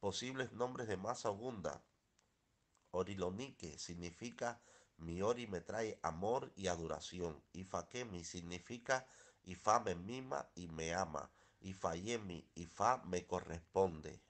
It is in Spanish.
Posibles nombres de Mazahugunda. Orilonique significa mi ori me trae amor y adoración. Ifakemi significa Ifa me mima y me ama. Ifayemi, Ifa me corresponde.